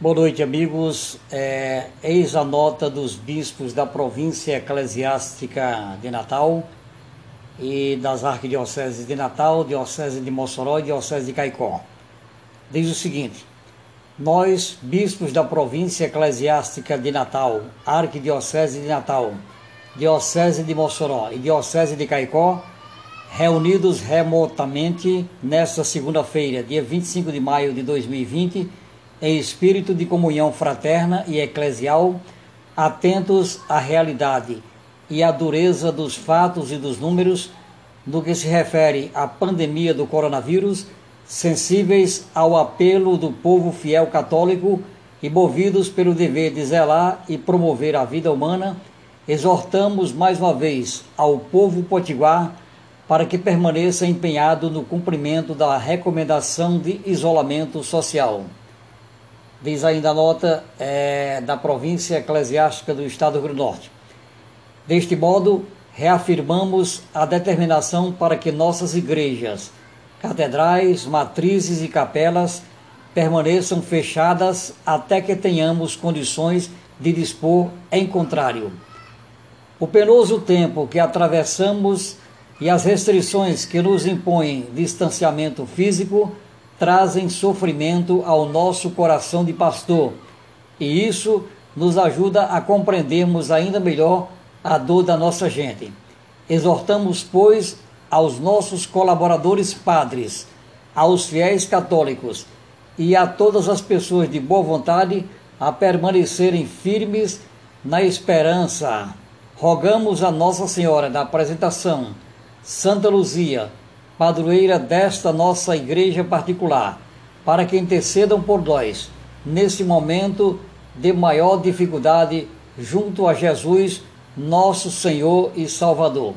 Boa noite, amigos. É, eis a nota dos bispos da província eclesiástica de Natal e das arquidioceses de Natal, diocese de Mossoró e diocese de Caicó. Diz o seguinte: Nós, bispos da província eclesiástica de Natal, arquidiocese de Natal, diocese de Mossoró e diocese de Caicó, reunidos remotamente nesta segunda-feira, dia 25 de maio de 2020, em espírito de comunhão fraterna e eclesial, atentos à realidade e à dureza dos fatos e dos números no que se refere à pandemia do coronavírus, sensíveis ao apelo do povo fiel católico e movidos pelo dever de zelar e promover a vida humana, exortamos mais uma vez ao povo potiguar para que permaneça empenhado no cumprimento da recomendação de isolamento social diz ainda a nota é, da província eclesiástica do Estado do Rio Grande do Norte. Deste modo, reafirmamos a determinação para que nossas igrejas, catedrais, matrizes e capelas permaneçam fechadas até que tenhamos condições de dispor em contrário. O penoso tempo que atravessamos e as restrições que nos impõem distanciamento físico trazem sofrimento ao nosso coração de pastor, e isso nos ajuda a compreendermos ainda melhor a dor da nossa gente. Exortamos, pois, aos nossos colaboradores padres, aos fiéis católicos e a todas as pessoas de boa vontade a permanecerem firmes na esperança. Rogamos a Nossa Senhora da apresentação, Santa Luzia, padroeira desta nossa igreja particular, para que intercedam por nós nesse momento de maior dificuldade junto a Jesus, nosso Senhor e Salvador.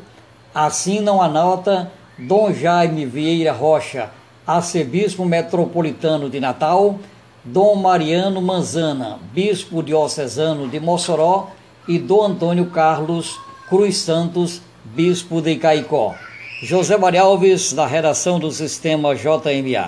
Assinam a nota Dom Jaime Vieira Rocha, arcebispo metropolitano de Natal, Dom Mariano Manzana, bispo diocesano de Mossoró, e Dom Antônio Carlos Cruz Santos, bispo de Caicó. José Maria Alves, da redação do Sistema JMA.